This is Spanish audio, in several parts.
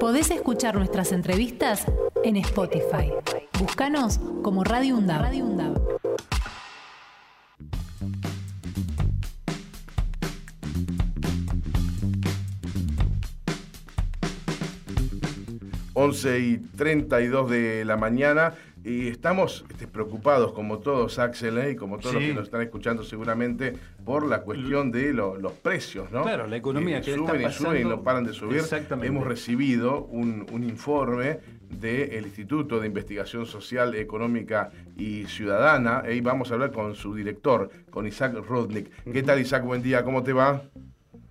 Podés escuchar nuestras entrevistas en Spotify. Búscanos como Radio UNDAB. Once y 32 de la mañana y estamos este, preocupados, como todos, Axel, ¿eh? y como todos los que nos están escuchando seguramente, por la cuestión de los precios, ¿no? Claro, la economía que suben está y suben y no paran de subir. Exactamente. Hemos recibido un, informe del Instituto de Investigación Social, Económica y Ciudadana, y vamos a hablar con su director, con Isaac Rodnik. ¿Qué tal, Isaac? Buen día, ¿cómo te va?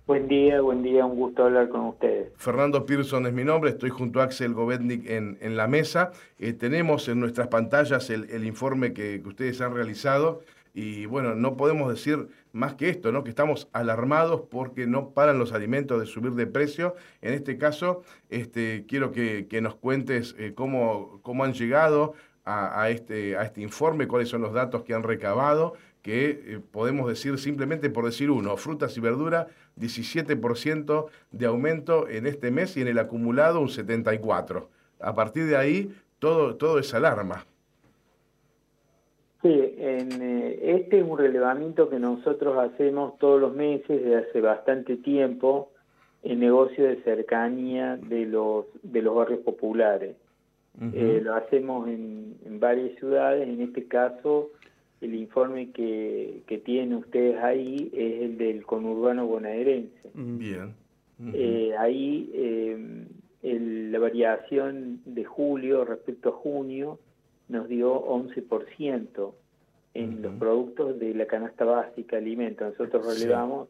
Buen día, buen día, un gusto hablar con ustedes. Fernando Pearson es mi nombre, estoy junto a Axel Govetnik en, en la mesa. Eh, tenemos en nuestras pantallas el, informe que, ustedes han realizado y bueno, no podemos decir más que esto, ¿no? que estamos alarmados porque no paran los alimentos de subir de precio. En este caso, este, quiero que, nos cuentes eh, cómo, cómo han llegado a, este, a este informe, cuáles son los datos que han recabado, que eh, podemos decir simplemente por decir uno, frutas y verduras, 17% de aumento en este mes y en el acumulado un 74%. A partir de ahí, todo, todo es alarma. Sí, en, eh, este es un relevamiento que nosotros hacemos todos los meses desde hace bastante tiempo en negocio de cercanía de los, de los barrios populares. Eh, lo hacemos en, en, varias ciudades, en este caso el informe que, que tienen ustedes ahí es el del conurbano bonaerense. Mm, bien. Eh, ahí eh, la variación de julio respecto a junio nos dio 11% en los productos de la canasta básica alimento. Nosotros relevamos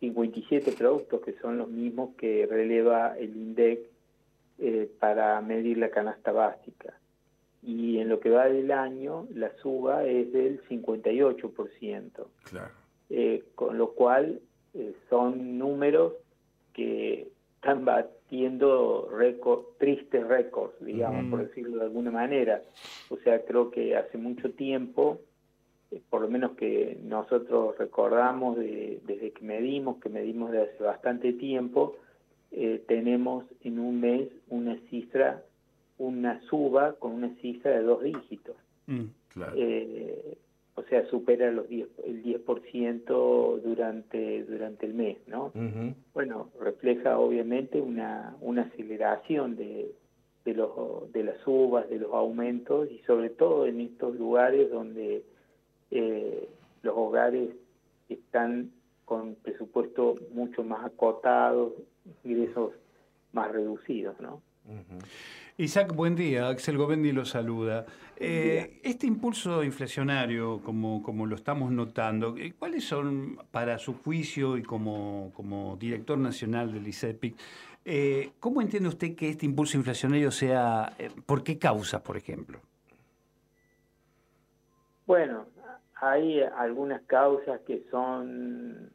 57 productos que son los mismos que releva el INDEC eh, para medir la canasta básica y en lo que va del año la suba es del 58%. Claro. Eh, con lo cual eh, son números que están batiendo récord, tristes récords, digamos, por decirlo de alguna manera. O sea, creo que hace mucho tiempo, eh, por lo menos que nosotros recordamos desde que medimos, que medimos de hace bastante tiempo, tenemos en un mes una cifra una suba con una cifra de dos dígitos. Mm, eh, o sea, supera los 10, el 10% durante, durante el mes, ¿no? Bueno, refleja obviamente una, una aceleración de, de, los, de las subas, de los aumentos y sobre todo en estos lugares donde eh, los hogares están con presupuesto mucho más acotados, ingresos más reducidos, ¿no? Isaac, buen día. Axel Govendi lo saluda. Eh, este impulso inflacionario, como, como lo estamos notando, eh, ¿cuáles son, para su juicio y como, como director nacional del ICEPIC, eh, cómo entiende usted que este impulso inflacionario sea, por qué causas, por ejemplo? Bueno, hay algunas causas que son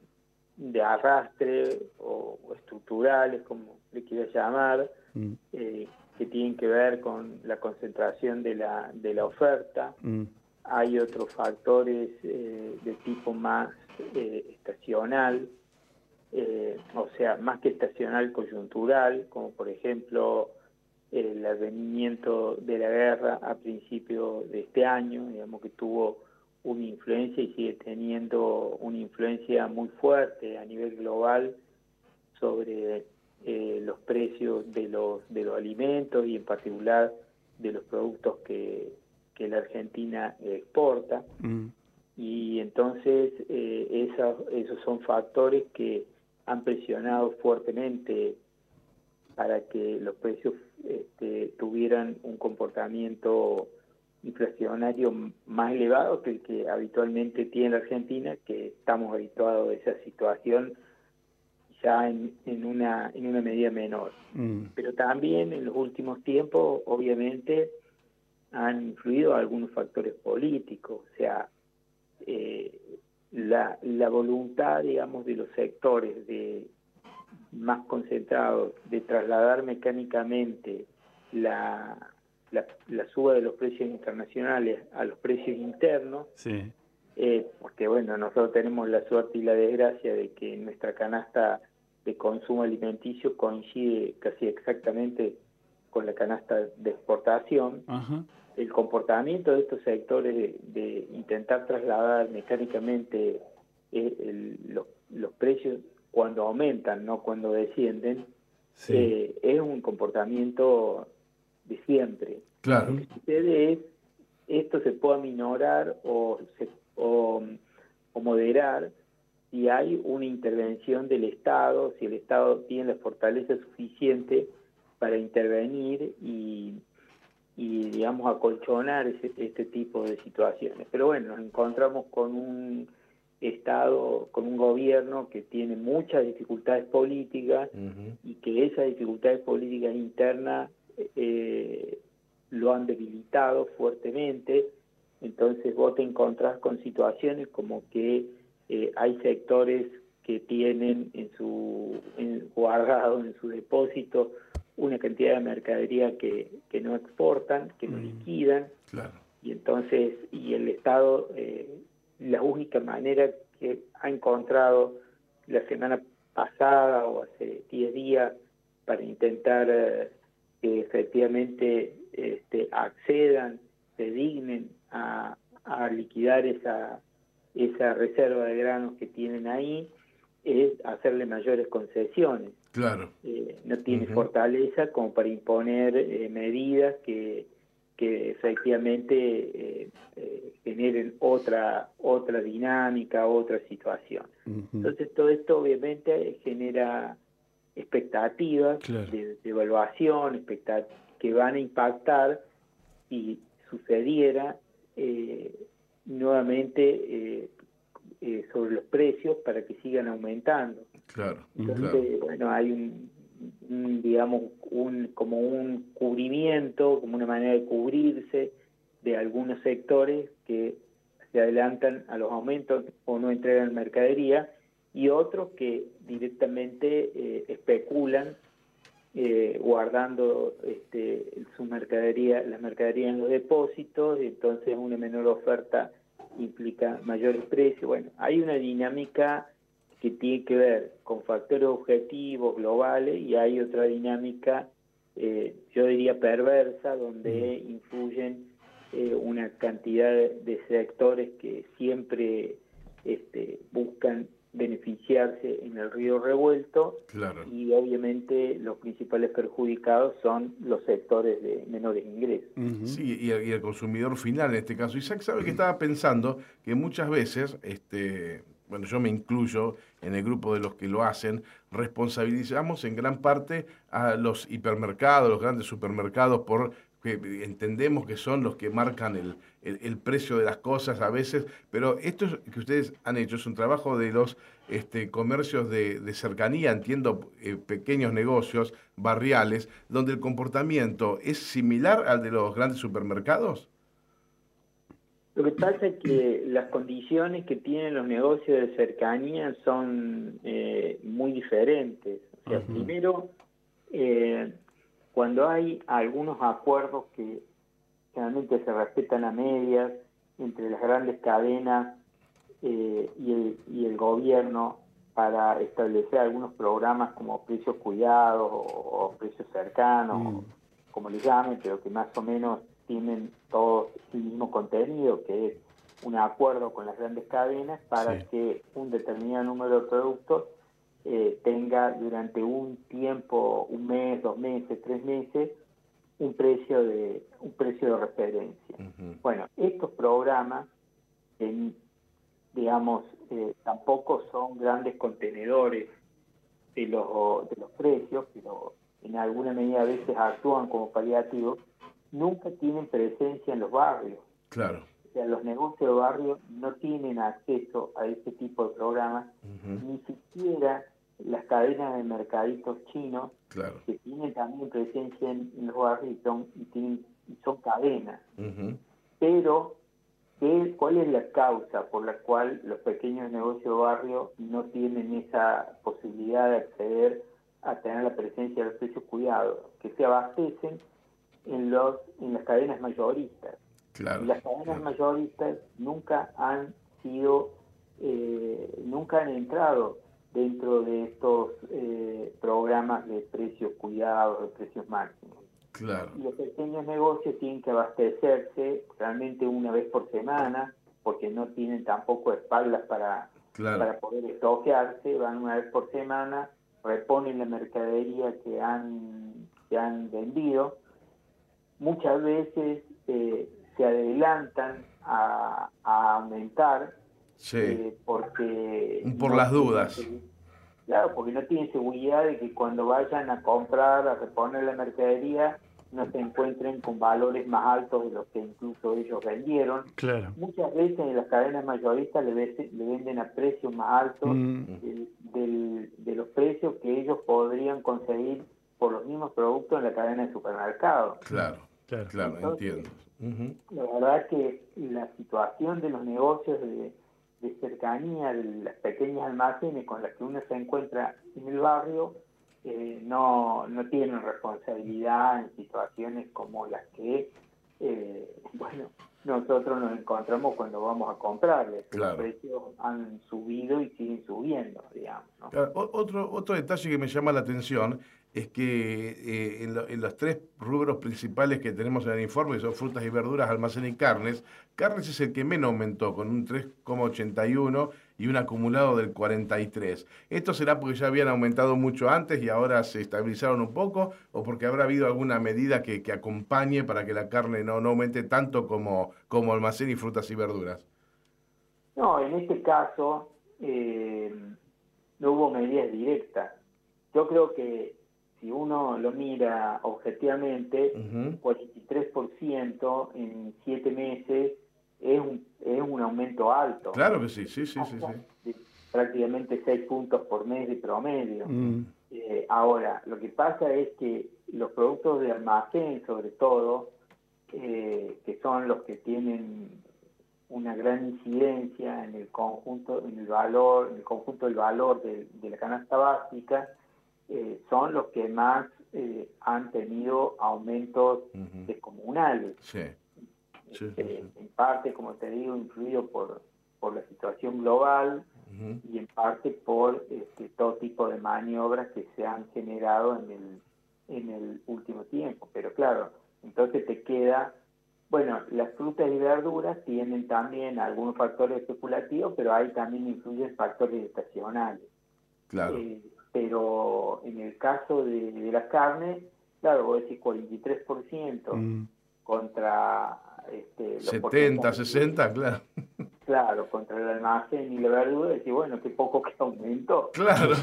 de arrastre o, estructurales, como le quiera llamar, mm que tienen que ver con la concentración de la, de la oferta. Mm. Hay otros factores eh, de tipo más eh, estacional, eh, o sea, más que estacional coyuntural, como por ejemplo el advenimiento de la guerra a principio de este año, digamos que tuvo una influencia y sigue teniendo una influencia muy fuerte a nivel global sobre eh, los precios de los, de los alimentos y en particular de los productos que, que la Argentina exporta. Mm. Y entonces eh, esos son factores que han presionado fuertemente para que los precios este, tuvieran un comportamiento inflacionario más elevado que el que habitualmente tiene la Argentina, que estamos habituados a esa situación ya en, en, una, en una medida menor. Mm. Pero también en los últimos tiempos, obviamente, han influido algunos factores políticos, o sea, eh, la, la voluntad, digamos, de los sectores de más concentrados de trasladar mecánicamente la, la, la, suba de los precios internacionales a los precios internos, sí. eh, porque bueno, nosotros tenemos la suerte y la desgracia de que nuestra canasta de consumo alimenticio coincide casi exactamente con la canasta de exportación. El comportamiento de estos sectores de, intentar trasladar mecánicamente eh, los, precios cuando aumentan, no cuando descienden, eh, es un comportamiento de siempre. Claro. Lo que sucede es, esto se puede minorar o, o moderar si hay una intervención del Estado, si el Estado tiene la fortaleza suficiente para intervenir y, digamos, acolchonar este tipo de situaciones. Pero bueno, nos encontramos con un Estado, con un gobierno que tiene muchas dificultades políticas y que esas dificultades políticas internas eh, lo han debilitado fuertemente. Entonces vos te encontrás con situaciones como que eh, hay sectores que tienen en su guardado en su depósito una cantidad de mercadería que, que no exportan, que no mm. liquidan, y entonces, y el Estado, eh, la única manera que ha encontrado la semana pasada o hace 10 días para intentar eh, que efectivamente este, accedan, se dignen a, a liquidar esa, esa reserva de granos que tienen ahí es hacerle mayores concesiones. Claro. Eh, no tiene fortaleza como para imponer eh, medidas que, que efectivamente eh, generen otra otra dinámica, otra situación. Entonces todo esto obviamente genera expectativas de, de, evaluación, que van a impactar si sucediera nuevamente eh, eh, sobre los precios para que sigan aumentando. Claro. Entonces, bueno, hay un, digamos, un, como un cubrimiento, como una manera de cubrirse de algunos sectores que se adelantan a los aumentos o no entregan mercadería y otros que directamente eh, especulan eh, guardando este, su mercadería, la mercadería en los depósitos, y entonces una menor oferta implica mayores precios. Bueno, hay una dinámica que tiene que ver con factores objetivos globales y hay otra dinámica, eh, yo diría perversa, donde influyen eh, una cantidad de sectores que siempre este, buscan beneficiarse en el río revuelto y obviamente los principales perjudicados son los sectores de menores ingresos. Sí, y el, consumidor final en este caso. Isaac sabe que estaba pensando que muchas veces, este, bueno, yo me incluyo en el grupo de los que lo hacen, responsabilizamos en gran parte a los hipermercados, los grandes supermercados por que entendemos que son los que marcan el, el, precio de las cosas a veces, pero esto que ustedes han hecho es un trabajo de los este, comercios de, cercanía, entiendo, eh, pequeños negocios barriales, donde el comportamiento es similar al de los grandes supermercados. Lo que pasa es que las condiciones que tienen los negocios de cercanía son eh, muy diferentes. O sea, primero, eh, cuando hay algunos acuerdos que generalmente se respetan a medias entre las grandes cadenas eh, y, el, y el gobierno para establecer algunos programas como precios cuidados o, precios cercanos, mm. como le llamen, pero que más o menos tienen todos el mismo contenido, que es un acuerdo con las grandes cadenas para que un determinado número de productos eh, tenga durante un tiempo, un mes, dos meses, tres meses, un precio de un precio de referencia. Bueno, estos programas, digamos, eh, tampoco son grandes contenedores de los, de los precios, pero en alguna medida a veces actúan como paliativos, nunca tienen presencia en los barrios. Claro. O sea, los negocios de barrio no tienen acceso a este tipo de programas, ni siquiera las cadenas de mercaditos chinos, que tienen también presencia en, los barrios y son, y son cadenas. Pero, ¿cuál es la causa por la cual los pequeños negocios de barrio no tienen esa posibilidad de acceder a tener la presencia del precio cuidado? Que se abastecen en, los, en las cadenas mayoristas. Claro, las cadenas mayoristas nunca han sido, eh, nunca han entrado dentro de estos eh, programas de precios cuidados, de precios máximos. Claro. Los pequeños negocios tienen que abastecerse realmente una vez por semana, porque no tienen tampoco espaldas para, para poder estoquearse, van una vez por semana, reponen la mercadería que han, que han vendido. Muchas veces eh, se adelantan a, aumentar eh, porque... Por las dudas. Claro, porque no tienen seguridad de que cuando vayan a comprar, a reponer la mercadería, no se encuentren con valores más altos de los que incluso ellos vendieron. Claro. Muchas veces en las cadenas mayoristas le, le venden a precios más altos mm. de los precios que ellos podrían conseguir por los mismos productos en la cadena de supermercados. Claro, claro, claro entiendo. La verdad que la situación de los negocios de, de cercanía, de las pequeñas almacenes con las que uno se encuentra en el barrio, eh, no, no tienen responsabilidad en situaciones como las que, eh, bueno, nosotros nos encontramos cuando vamos a comprarles. Los precios han subido y siguen subiendo, digamos. otro, otro detalle que me llama la atención es que eh, en, los tres rubros principales que tenemos en el informe, que son frutas y verduras, almacén y carnes, carnes es el que menos aumentó, con un 3,81 y un acumulado del 43. ¿Esto será porque ya habían aumentado mucho antes y ahora se estabilizaron un poco, o porque habrá habido alguna medida que, acompañe para que la carne no, no aumente tanto como, como almacén y frutas y verduras? No, en este caso eh, no hubo medidas directas. Yo creo que si uno lo mira objetivamente, uh 43% en siete meses es un, es un aumento alto. Claro que sí, sí, sí, sí, Prácticamente seis puntos por mes de promedio. Mm. Eh, ahora, lo que pasa es que los productos de almacén, sobre todo, eh, que son los que tienen una gran incidencia en el conjunto, en el valor, en el conjunto del valor de la canasta básica, eh, son los que más eh, han tenido aumentos descomunales. Eh, en parte, como te digo, influido por, por la situación global y en parte por este, todo tipo de maniobras que se han generado en el, en el último tiempo. Pero claro, entonces te queda, bueno, las frutas y verduras tienen también algunos factores especulativos, pero ahí también influyen factores estacionales. Claro pero en el caso de, la carne, claro, vos decís 43% mm. contra... Este, 70, 60, claro. Claro, contra el almacén y la verdura, decís, bueno, qué poco que aumentó. Claro.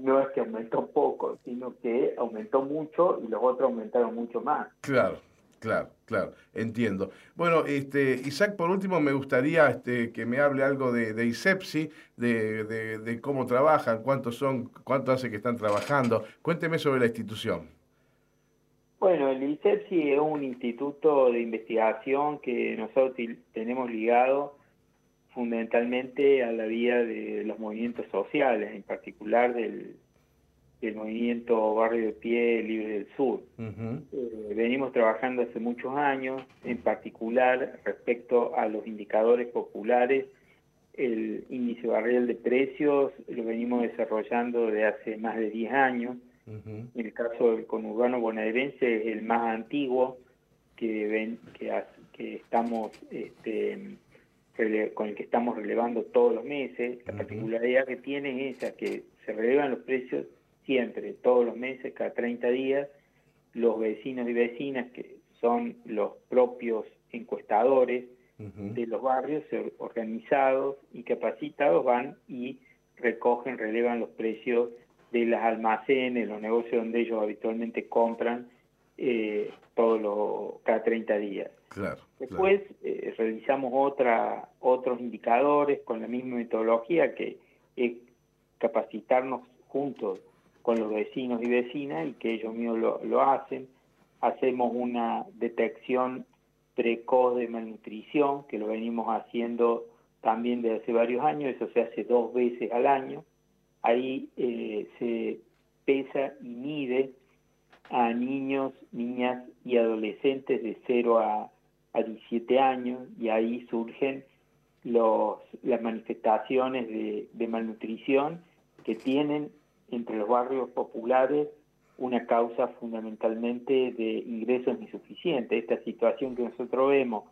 No es que aumentó poco, sino que aumentó mucho y los otros aumentaron mucho más. Claro. Claro, claro, entiendo. Bueno, este, Isaac, por último, me gustaría este, que me hable algo de, de ISEPSI, de, de, cómo trabajan, cuántos son, cuánto hace que están trabajando. Cuénteme sobre la institución. Bueno, el ISEPSI es un instituto de investigación que nosotros tenemos ligado fundamentalmente a la vía de los movimientos sociales, en particular del, el movimiento Barrio de Pie Libre del Sur. Eh, venimos trabajando hace muchos años, en particular respecto a los indicadores populares, el índice barrial de precios lo venimos desarrollando desde hace más de 10 años. En el caso del conurbano bonaerense es el más antiguo que, ven, que, que estamos este, con el que estamos relevando todos los meses. La particularidad que tiene es esa, que se relevan los precios siempre, todos los meses, cada 30 días, los vecinos y vecinas, que son los propios encuestadores de los barrios, organizados y capacitados, van y recogen, relevan los precios de las almacenes, los negocios donde ellos habitualmente compran eh, todos los, cada 30 días. Después eh, realizamos otra, otros indicadores con la misma metodología que es capacitarnos juntos con los vecinos y vecinas y que ellos mismos lo, hacen. Hacemos una detección precoz de malnutrición, que lo venimos haciendo también desde hace varios años, eso se hace dos veces al año. Ahí eh, se pesa y mide a niños, niñas y adolescentes de 0 a, a 17 años y ahí surgen los, las manifestaciones de, de malnutrición que tienen entre los barrios populares una causa fundamentalmente de ingresos insuficientes. Esta situación que nosotros vemos,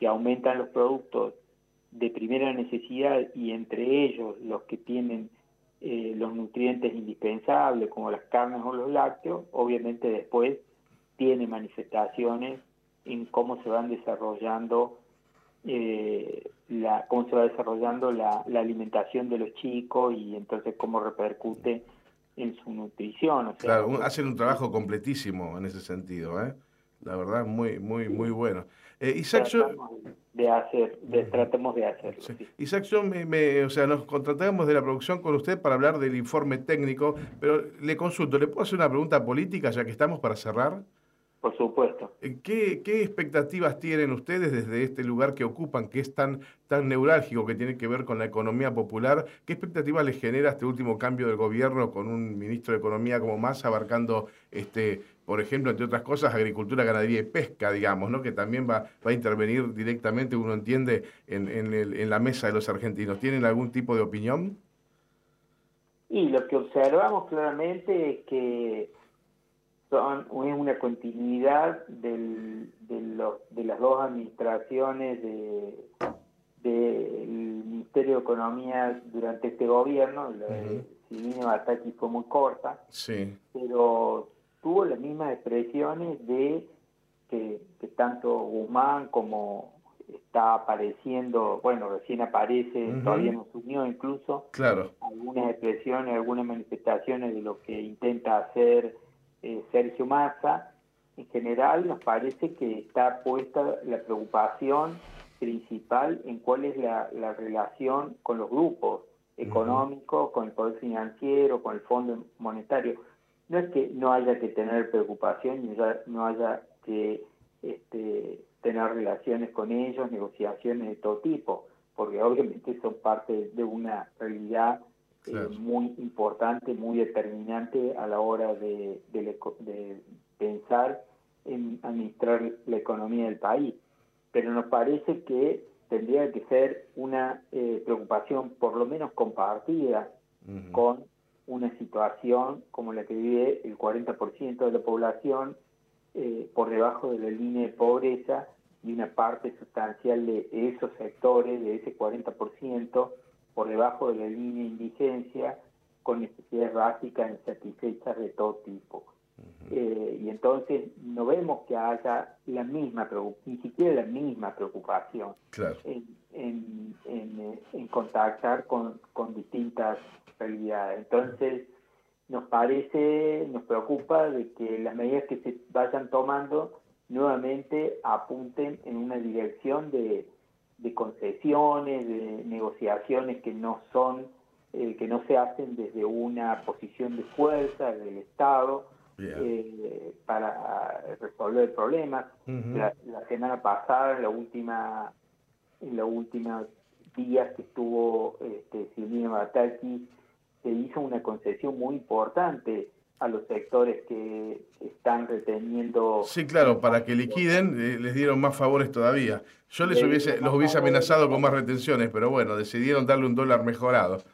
que aumentan los productos de primera necesidad y entre ellos los que tienen eh, los nutrientes indispensables como las carnes o los lácteos, obviamente después tiene manifestaciones en cómo se van desarrollando eh, la, cómo se va desarrollando la, la, alimentación de los chicos y entonces cómo repercute en su nutrición. claro, hacen un trabajo completísimo en ese sentido, ¿eh? La verdad, muy, muy, muy bueno. Eh, Isaac, de hacer, de, tratemos de hacerlo. Isaac, yo me, o sea, nos contratamos de la producción con usted para hablar del informe técnico, pero le consulto, ¿le puedo hacer una pregunta política ya que estamos para cerrar? Por supuesto. Eh, ¿Qué, ¿Qué, expectativas tienen ustedes desde este lugar que ocupan, que es tan, tan neurálgico, que tiene que ver con la economía popular? ¿Qué expectativas les genera este último cambio del gobierno con un ministro de Economía como más abarcando, este, por ejemplo, entre otras cosas, agricultura, ganadería y pesca, digamos, ¿no? que también va, va a intervenir directamente, uno entiende, en, en, el, en la mesa de los argentinos? ¿Tienen algún tipo de opinión? Y lo que observamos claramente es que son, es una continuidad del, de, los, de las dos administraciones del de, Ministerio de Economía durante este gobierno, la de Silvino Bataki fue muy corta, sí. pero tuvo las mismas expresiones de que, tanto Guzmán como está apareciendo, bueno, recién aparece, todavía no se unió incluso, claro. algunas expresiones, algunas manifestaciones de lo que intenta hacer eh, Sergio Massa, en general nos parece que está puesta la preocupación principal en cuál es la, relación con los grupos económicos, con el poder financiero, con el Fondo Monetario. No es que no haya que tener preocupación, ni no haya que este, tener relaciones con ellos, negociaciones de todo tipo, porque obviamente son parte de una realidad eh, muy importante, muy determinante a la hora de, pensar en administrar la economía del país. Pero nos parece que tendría que ser una eh, preocupación por lo menos compartida con una situación como la que vive el 40% de la población eh, por debajo de la línea de pobreza y una parte sustancial de esos sectores, de ese 40%, por debajo de la línea de indigencia con necesidades básicas insatisfechas de todo tipo. Eh, y entonces no vemos que haya la misma, ni siquiera la misma preocupación en, en, en, en, contactar con, con distintas realidades. Entonces nos parece, nos preocupa de que las medidas que se vayan tomando nuevamente apunten en una dirección de, de concesiones, de negociaciones que no son, eh, que no se hacen desde una posición de fuerza del Estado eh, para resolver problemas. la, semana pasada, en la última, en los últimos días que estuvo este, Silvina Bataki, se hizo una concesión muy importante a los sectores que están reteniendo. Sí, claro, para que liquiden eh, les dieron más favores todavía. Yo les hubiese, los hubiese amenazado con más retenciones, pero bueno, decidieron darle un dólar mejorado.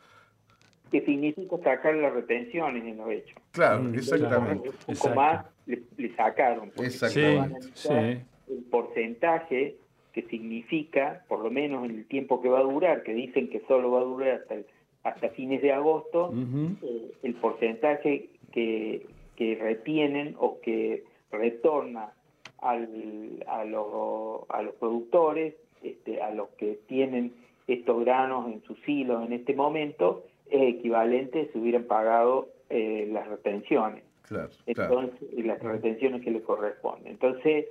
Que significa sacar las retenciones en los hechos. Claro, mm, exactamente. Un poco más le, sacaron. Exactamente. Sí, El porcentaje que significa, por lo menos en el tiempo que va a durar, que dicen que solo va a durar hasta, hasta fines de agosto, eh, el porcentaje que, que retienen o que retorna al, a, los, a los productores, este, a los que tienen estos granos en sus hilos en este momento, es equivalente si hubieran pagado eh, las retenciones. Claro, Entonces, las retenciones que le corresponden. Entonces,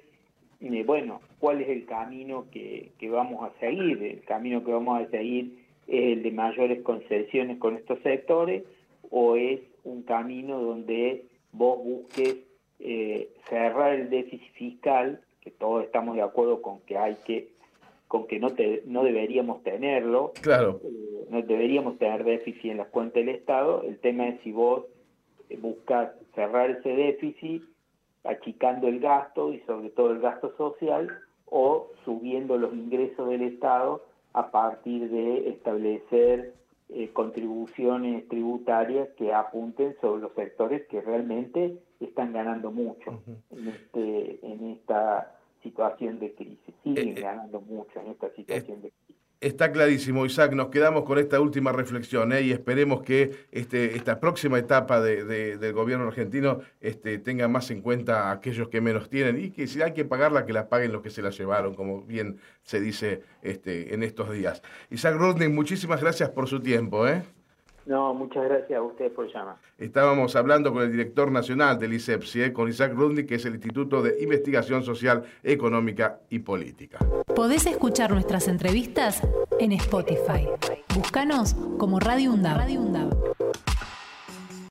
eh, bueno, ¿cuál es el camino que, que vamos a seguir? El camino que vamos a seguir es el de mayores concesiones con estos sectores o es un camino donde vos busques eh, cerrar el déficit fiscal, que todos estamos de acuerdo con que hay que con que no te, no deberíamos tenerlo, claro. Eh, no deberíamos tener déficit en las cuentas del Estado, el tema es si vos eh, buscas cerrar ese déficit achicando el gasto y sobre todo el gasto social o subiendo los ingresos del Estado a partir de establecer eh, contribuciones tributarias que apunten sobre los sectores que realmente están ganando mucho en, este, en esta situación de crisis, siguen eh, ganando mucho en esta situación de crisis. Está clarísimo, Isaac. Nos quedamos con esta última reflexión ¿eh? y esperemos que este, esta próxima etapa de, del gobierno argentino este, tenga más en cuenta a aquellos que menos tienen y que si hay que pagarla, que la paguen los que se la llevaron, como bien se dice este, en estos días. Isaac Rudnick, muchísimas gracias por su tiempo. ¿eh? No, muchas gracias a ustedes por llamar. Estábamos hablando con el director nacional del ISEPSI, ¿eh? con Isaac Rudnick, que es el Instituto de Investigación Social, Económica y Política. Podés escuchar nuestras entrevistas en Spotify. Búscanos como Radio UNDAV.